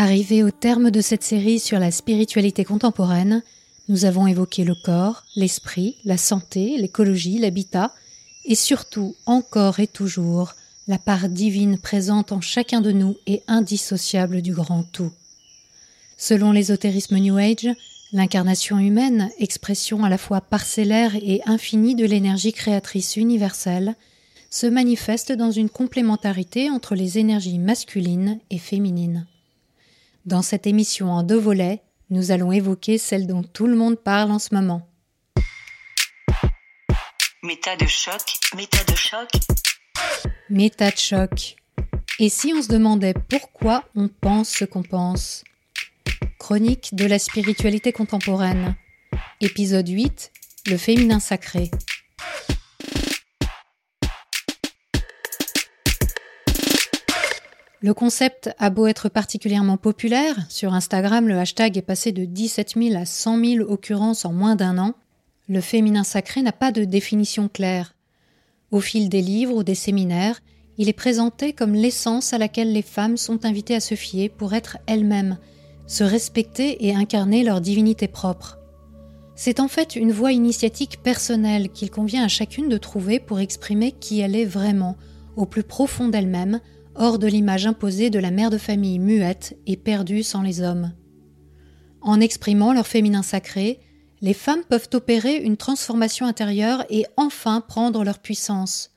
Arrivé au terme de cette série sur la spiritualité contemporaine, nous avons évoqué le corps, l'esprit, la santé, l'écologie, l'habitat, et surtout, encore et toujours, la part divine présente en chacun de nous et indissociable du grand tout. Selon l'ésotérisme New Age, l'incarnation humaine, expression à la fois parcellaire et infinie de l'énergie créatrice universelle, se manifeste dans une complémentarité entre les énergies masculines et féminines. Dans cette émission en deux volets, nous allons évoquer celle dont tout le monde parle en ce moment. Méta de choc, méta de choc. Méta de choc. Et si on se demandait pourquoi on pense ce qu'on pense? Chronique de la spiritualité contemporaine. Épisode 8. Le féminin sacré. Le concept a beau être particulièrement populaire, sur Instagram le hashtag est passé de 17 000 à 100 000 occurrences en moins d'un an, le féminin sacré n'a pas de définition claire. Au fil des livres ou des séminaires, il est présenté comme l'essence à laquelle les femmes sont invitées à se fier pour être elles-mêmes, se respecter et incarner leur divinité propre. C'est en fait une voie initiatique personnelle qu'il convient à chacune de trouver pour exprimer qui elle est vraiment, au plus profond d'elle-même, hors de l'image imposée de la mère de famille muette et perdue sans les hommes. En exprimant leur féminin sacré, les femmes peuvent opérer une transformation intérieure et enfin prendre leur puissance,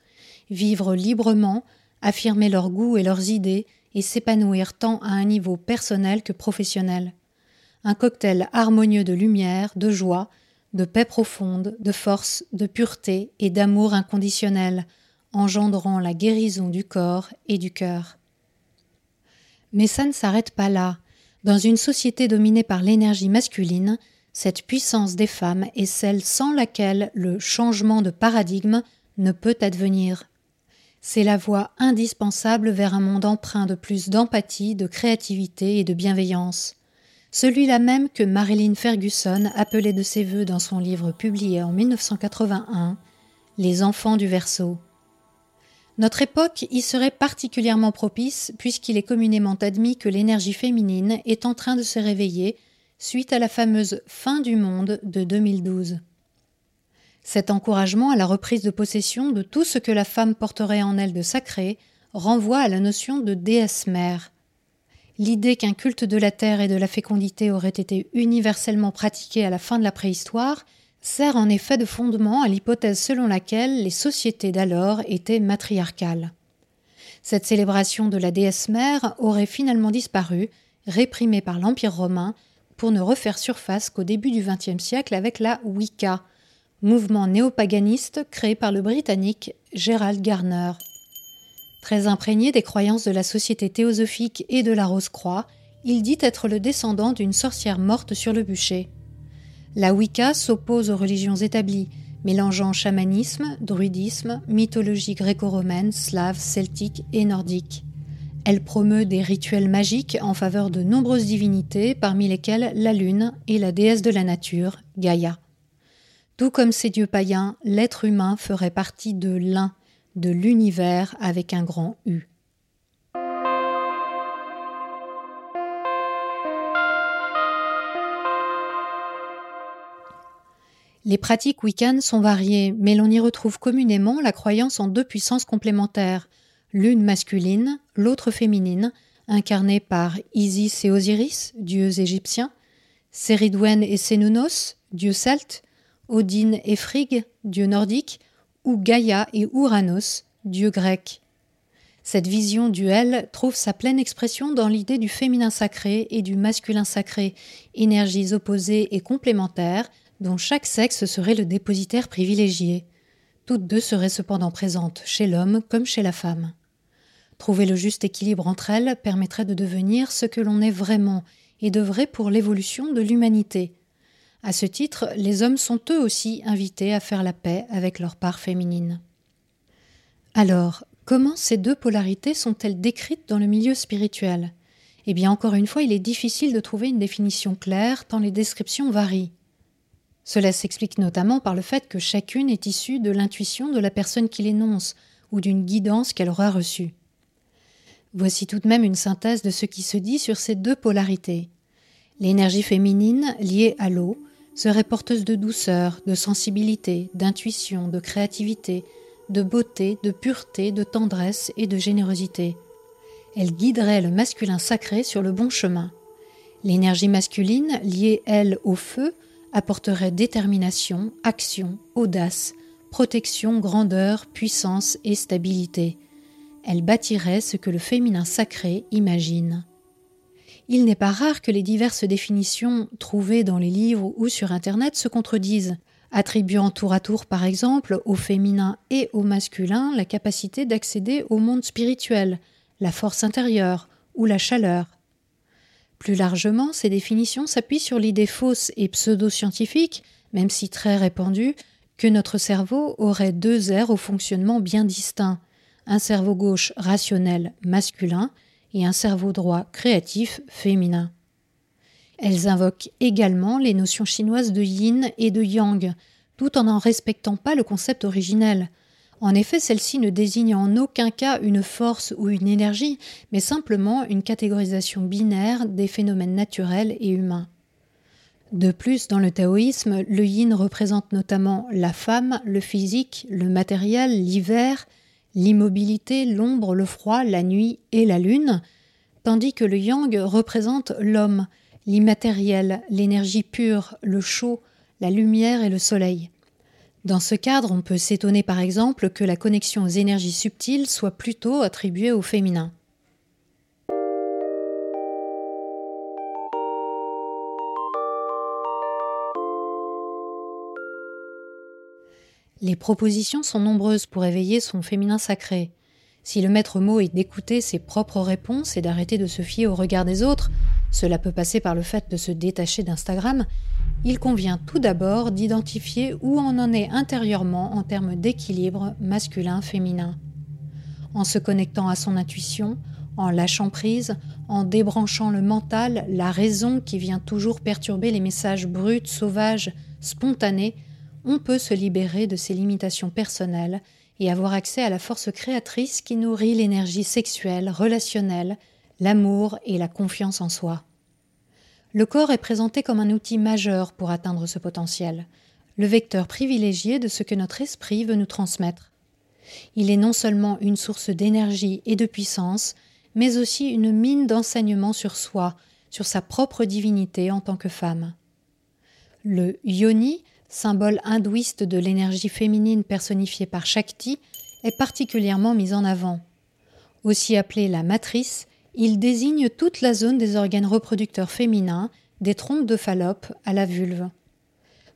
vivre librement, affirmer leurs goûts et leurs idées et s'épanouir tant à un niveau personnel que professionnel. Un cocktail harmonieux de lumière, de joie, de paix profonde, de force, de pureté et d'amour inconditionnel, engendrant la guérison du corps et du cœur. Mais ça ne s'arrête pas là. Dans une société dominée par l'énergie masculine, cette puissance des femmes est celle sans laquelle le changement de paradigme ne peut advenir. C'est la voie indispensable vers un monde empreint de plus d'empathie, de créativité et de bienveillance. Celui-là même que Marilyn Ferguson appelait de ses voeux dans son livre publié en 1981, Les enfants du Verseau. Notre époque y serait particulièrement propice puisqu'il est communément admis que l'énergie féminine est en train de se réveiller suite à la fameuse fin du monde de 2012. Cet encouragement à la reprise de possession de tout ce que la femme porterait en elle de sacré renvoie à la notion de déesse mère. L'idée qu'un culte de la terre et de la fécondité aurait été universellement pratiqué à la fin de la préhistoire sert en effet de fondement à l'hypothèse selon laquelle les sociétés d'alors étaient matriarcales. Cette célébration de la déesse mère aurait finalement disparu, réprimée par l'Empire romain, pour ne refaire surface qu'au début du XXe siècle avec la Wicca, mouvement néopaganiste créé par le Britannique Gerald Garner. Très imprégné des croyances de la société théosophique et de la Rose-Croix, il dit être le descendant d'une sorcière morte sur le bûcher. La Wicca s'oppose aux religions établies, mélangeant chamanisme, druidisme, mythologie gréco-romaine, slave, celtique et nordique. Elle promeut des rituels magiques en faveur de nombreuses divinités, parmi lesquelles la lune et la déesse de la nature, Gaïa. Tout comme ces dieux païens, l'être humain ferait partie de l'un, de l'univers avec un grand U. Les pratiques wiccanes sont variées, mais l'on y retrouve communément la croyance en deux puissances complémentaires, l'une masculine, l'autre féminine, incarnée par Isis et Osiris, dieux égyptiens, Séridwen et Sénounos, dieux celtes, Odin et Frigg, dieux nordiques, ou Gaïa et Ouranos, dieux grecs. Cette vision duelle trouve sa pleine expression dans l'idée du féminin sacré et du masculin sacré, énergies opposées et complémentaires dont chaque sexe serait le dépositaire privilégié. Toutes deux seraient cependant présentes chez l'homme comme chez la femme. Trouver le juste équilibre entre elles permettrait de devenir ce que l'on est vraiment et de vrai pour l'évolution de l'humanité. À ce titre, les hommes sont eux aussi invités à faire la paix avec leur part féminine. Alors, comment ces deux polarités sont-elles décrites dans le milieu spirituel? Eh bien, encore une fois, il est difficile de trouver une définition claire tant les descriptions varient. Cela s'explique notamment par le fait que chacune est issue de l'intuition de la personne qui l'énonce ou d'une guidance qu'elle aura reçue. Voici tout de même une synthèse de ce qui se dit sur ces deux polarités. L'énergie féminine, liée à l'eau, serait porteuse de douceur, de sensibilité, d'intuition, de créativité, de beauté, de pureté, de tendresse et de générosité. Elle guiderait le masculin sacré sur le bon chemin. L'énergie masculine, liée, elle, au feu, apporterait détermination, action, audace, protection, grandeur, puissance et stabilité. Elle bâtirait ce que le féminin sacré imagine. Il n'est pas rare que les diverses définitions trouvées dans les livres ou sur Internet se contredisent, attribuant tour à tour par exemple au féminin et au masculin la capacité d'accéder au monde spirituel, la force intérieure ou la chaleur. Plus largement, ces définitions s'appuient sur l'idée fausse et pseudo-scientifique, même si très répandue, que notre cerveau aurait deux aires au fonctionnement bien distincts, un cerveau gauche rationnel masculin et un cerveau droit créatif féminin. Elles invoquent également les notions chinoises de yin et de yang, tout en n'en respectant pas le concept originel, en effet, celle-ci ne désigne en aucun cas une force ou une énergie, mais simplement une catégorisation binaire des phénomènes naturels et humains. De plus, dans le taoïsme, le yin représente notamment la femme, le physique, le matériel, l'hiver, l'immobilité, l'ombre, le froid, la nuit et la lune, tandis que le yang représente l'homme, l'immatériel, l'énergie pure, le chaud, la lumière et le soleil. Dans ce cadre, on peut s'étonner par exemple que la connexion aux énergies subtiles soit plutôt attribuée au féminin. Les propositions sont nombreuses pour éveiller son féminin sacré. Si le maître mot est d'écouter ses propres réponses et d'arrêter de se fier au regard des autres, cela peut passer par le fait de se détacher d'Instagram, il convient tout d'abord d'identifier où on en est intérieurement en termes d'équilibre masculin-féminin. En se connectant à son intuition, en lâchant prise, en débranchant le mental, la raison qui vient toujours perturber les messages bruts, sauvages, spontanés, on peut se libérer de ses limitations personnelles et avoir accès à la force créatrice qui nourrit l'énergie sexuelle, relationnelle, l'amour et la confiance en soi. Le corps est présenté comme un outil majeur pour atteindre ce potentiel, le vecteur privilégié de ce que notre esprit veut nous transmettre. Il est non seulement une source d'énergie et de puissance, mais aussi une mine d'enseignement sur soi, sur sa propre divinité en tant que femme. Le yoni, symbole hindouiste de l'énergie féminine personnifiée par Shakti, est particulièrement mis en avant. Aussi appelé la matrice, il désigne toute la zone des organes reproducteurs féminins, des trompes de Fallope à la vulve.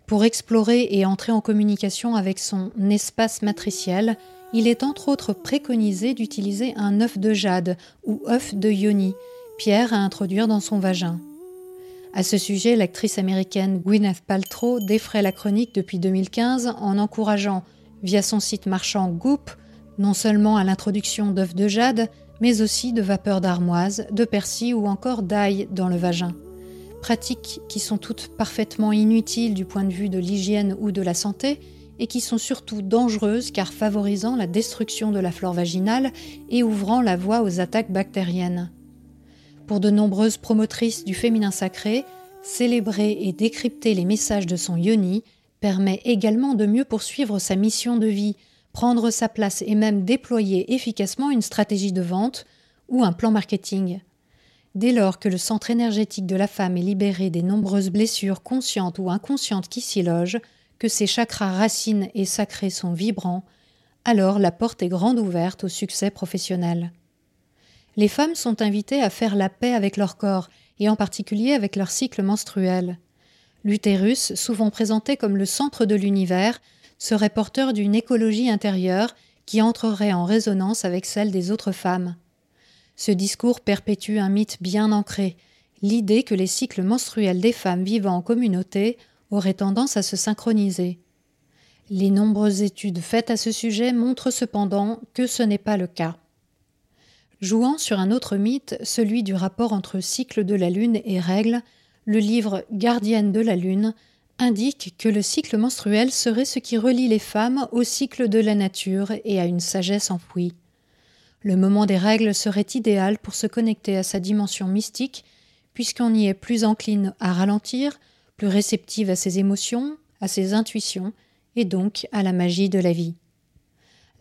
Pour explorer et entrer en communication avec son espace matriciel, il est entre autres préconisé d'utiliser un œuf de jade ou œuf de yoni, pierre à introduire dans son vagin. À ce sujet, l'actrice américaine Gwyneth Paltrow défraie la chronique depuis 2015 en encourageant, via son site marchand Goop, non seulement à l'introduction d'œufs de jade, mais aussi de vapeur d'armoise, de persil ou encore d'ail dans le vagin. Pratiques qui sont toutes parfaitement inutiles du point de vue de l'hygiène ou de la santé, et qui sont surtout dangereuses car favorisant la destruction de la flore vaginale et ouvrant la voie aux attaques bactériennes. Pour de nombreuses promotrices du féminin sacré, célébrer et décrypter les messages de son yoni permet également de mieux poursuivre sa mission de vie, prendre sa place et même déployer efficacement une stratégie de vente ou un plan marketing. Dès lors que le centre énergétique de la femme est libéré des nombreuses blessures conscientes ou inconscientes qui s'y logent, que ses chakras racines et sacrés sont vibrants, alors la porte est grande ouverte au succès professionnel. Les femmes sont invitées à faire la paix avec leur corps et en particulier avec leur cycle menstruel. L'utérus, souvent présenté comme le centre de l'univers, serait porteur d'une écologie intérieure qui entrerait en résonance avec celle des autres femmes. Ce discours perpétue un mythe bien ancré, l'idée que les cycles menstruels des femmes vivant en communauté auraient tendance à se synchroniser. Les nombreuses études faites à ce sujet montrent cependant que ce n'est pas le cas. Jouant sur un autre mythe, celui du rapport entre cycle de la Lune et règles, le livre Gardienne de la Lune indique que le cycle menstruel serait ce qui relie les femmes au cycle de la nature et à une sagesse enfouie. Le moment des règles serait idéal pour se connecter à sa dimension mystique, puisqu'on y est plus encline à ralentir, plus réceptive à ses émotions, à ses intuitions, et donc à la magie de la vie.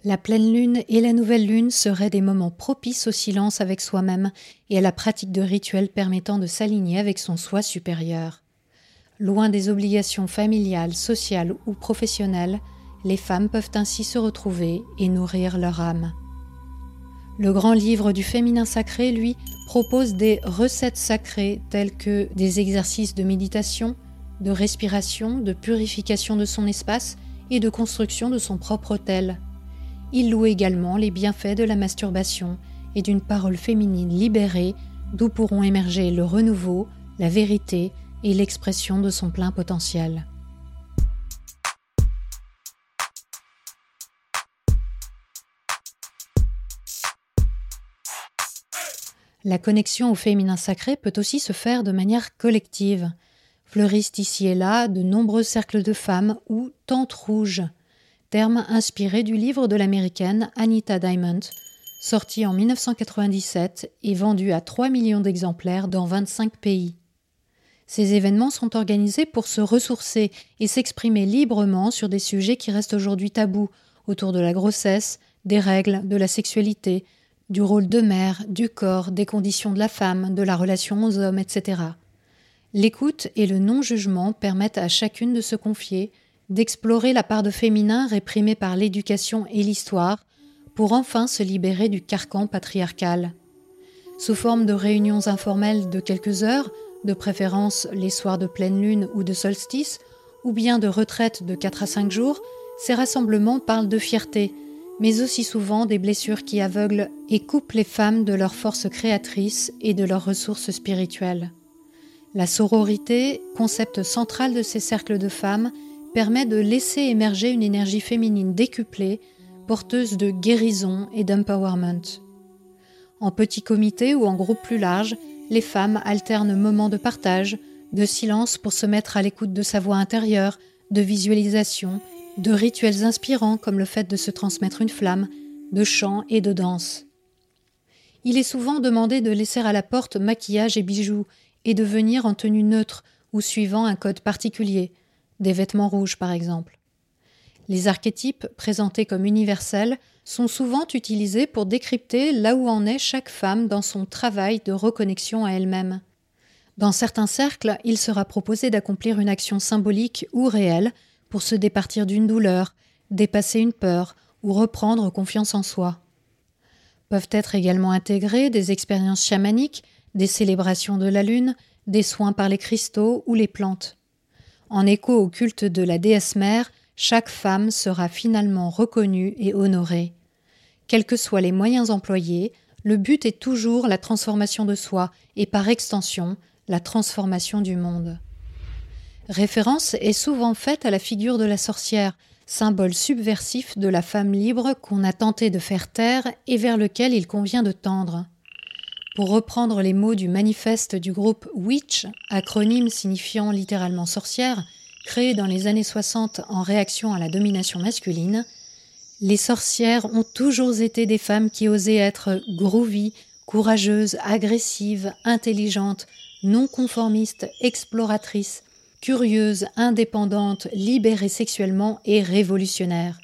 La pleine lune et la nouvelle lune seraient des moments propices au silence avec soi-même et à la pratique de rituels permettant de s'aligner avec son soi supérieur. Loin des obligations familiales, sociales ou professionnelles, les femmes peuvent ainsi se retrouver et nourrir leur âme. Le grand livre du féminin sacré, lui, propose des recettes sacrées telles que des exercices de méditation, de respiration, de purification de son espace et de construction de son propre hôtel. Il loue également les bienfaits de la masturbation et d'une parole féminine libérée d'où pourront émerger le renouveau, la vérité et l'expression de son plein potentiel. La connexion au féminin sacré peut aussi se faire de manière collective. Fleurissent ici et là de nombreux cercles de femmes ou tentes rouges, terme inspiré du livre de l'américaine Anita Diamond, sorti en 1997 et vendu à 3 millions d'exemplaires dans 25 pays. Ces événements sont organisés pour se ressourcer et s'exprimer librement sur des sujets qui restent aujourd'hui tabous, autour de la grossesse, des règles, de la sexualité, du rôle de mère, du corps, des conditions de la femme, de la relation aux hommes, etc. L'écoute et le non-jugement permettent à chacune de se confier, d'explorer la part de féminin réprimée par l'éducation et l'histoire, pour enfin se libérer du carcan patriarcal. Sous forme de réunions informelles de quelques heures, de préférence les soirs de pleine lune ou de solstice, ou bien de retraite de 4 à 5 jours, ces rassemblements parlent de fierté, mais aussi souvent des blessures qui aveuglent et coupent les femmes de leur force créatrice et de leurs ressources spirituelles. La sororité, concept central de ces cercles de femmes, permet de laisser émerger une énergie féminine décuplée, porteuse de guérison et d'empowerment. En petit comité ou en groupe plus large, les femmes alternent moments de partage, de silence pour se mettre à l'écoute de sa voix intérieure, de visualisation, de rituels inspirants comme le fait de se transmettre une flamme, de chants et de danse. Il est souvent demandé de laisser à la porte maquillage et bijoux et de venir en tenue neutre ou suivant un code particulier, des vêtements rouges par exemple. Les archétypes, présentés comme universels, sont souvent utilisés pour décrypter là où en est chaque femme dans son travail de reconnexion à elle-même. Dans certains cercles, il sera proposé d'accomplir une action symbolique ou réelle pour se départir d'une douleur, dépasser une peur ou reprendre confiance en soi. Peuvent être également intégrées des expériences chamaniques, des célébrations de la lune, des soins par les cristaux ou les plantes. En écho au culte de la déesse mère, chaque femme sera finalement reconnue et honorée. Quels que soient les moyens employés, le but est toujours la transformation de soi et par extension la transformation du monde. Référence est souvent faite à la figure de la sorcière, symbole subversif de la femme libre qu'on a tenté de faire taire et vers lequel il convient de tendre. Pour reprendre les mots du manifeste du groupe Witch, acronyme signifiant littéralement sorcière, créé dans les années 60 en réaction à la domination masculine, les sorcières ont toujours été des femmes qui osaient être groovy, courageuses, agressives, intelligentes, non conformistes, exploratrices, curieuses, indépendantes, libérées sexuellement et révolutionnaires.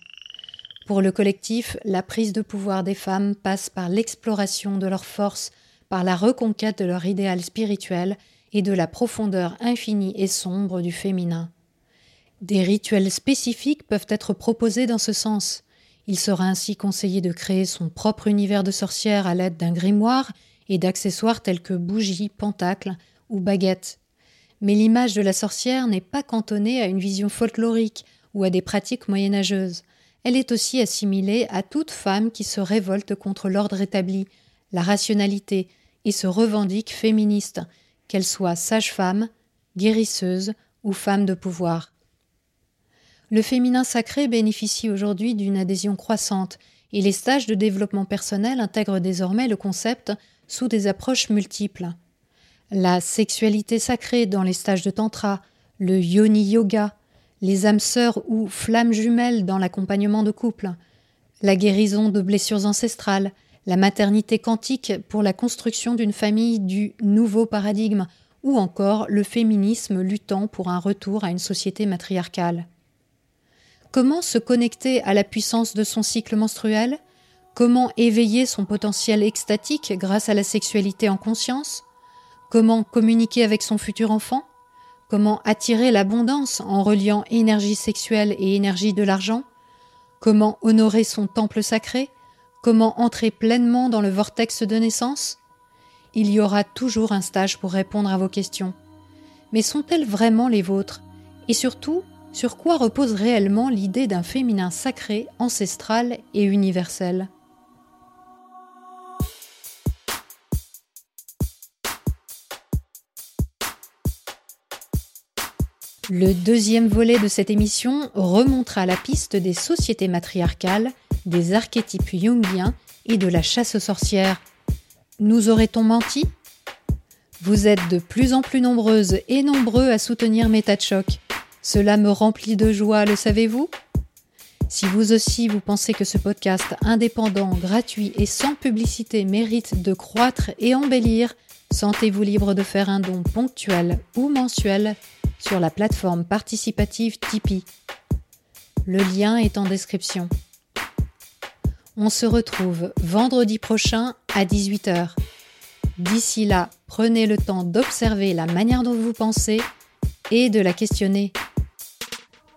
Pour le collectif, la prise de pouvoir des femmes passe par l'exploration de leurs forces, par la reconquête de leur idéal spirituel et de la profondeur infinie et sombre du féminin. Des rituels spécifiques peuvent être proposés dans ce sens. Il sera ainsi conseillé de créer son propre univers de sorcière à l'aide d'un grimoire et d'accessoires tels que bougies, pentacles ou baguettes. Mais l'image de la sorcière n'est pas cantonnée à une vision folklorique ou à des pratiques moyenâgeuses. Elle est aussi assimilée à toute femme qui se révolte contre l'ordre établi, la rationalité, et se revendique féministe, qu'elle soit sage-femme, guérisseuse ou femme de pouvoir. Le féminin sacré bénéficie aujourd'hui d'une adhésion croissante et les stages de développement personnel intègrent désormais le concept sous des approches multiples. La sexualité sacrée dans les stages de tantra, le yoni yoga, les âmes sœurs ou flammes jumelles dans l'accompagnement de couple, la guérison de blessures ancestrales, la maternité quantique pour la construction d'une famille du nouveau paradigme, ou encore le féminisme luttant pour un retour à une société matriarcale. Comment se connecter à la puissance de son cycle menstruel? Comment éveiller son potentiel extatique grâce à la sexualité en conscience? Comment communiquer avec son futur enfant? Comment attirer l'abondance en reliant énergie sexuelle et énergie de l'argent? Comment honorer son temple sacré? Comment entrer pleinement dans le vortex de naissance? Il y aura toujours un stage pour répondre à vos questions. Mais sont-elles vraiment les vôtres? Et surtout, sur quoi repose réellement l'idée d'un féminin sacré, ancestral et universel? Le deuxième volet de cette émission remontera la piste des sociétés matriarcales, des archétypes jungiens et de la chasse aux sorcières. Nous aurait-on menti? Vous êtes de plus en plus nombreuses et nombreux à soutenir Méta choc. Cela me remplit de joie, le savez-vous? Si vous aussi vous pensez que ce podcast indépendant, gratuit et sans publicité mérite de croître et embellir, sentez-vous libre de faire un don ponctuel ou mensuel sur la plateforme participative Tipeee. Le lien est en description. On se retrouve vendredi prochain à 18h. D'ici là, prenez le temps d'observer la manière dont vous pensez et de la questionner.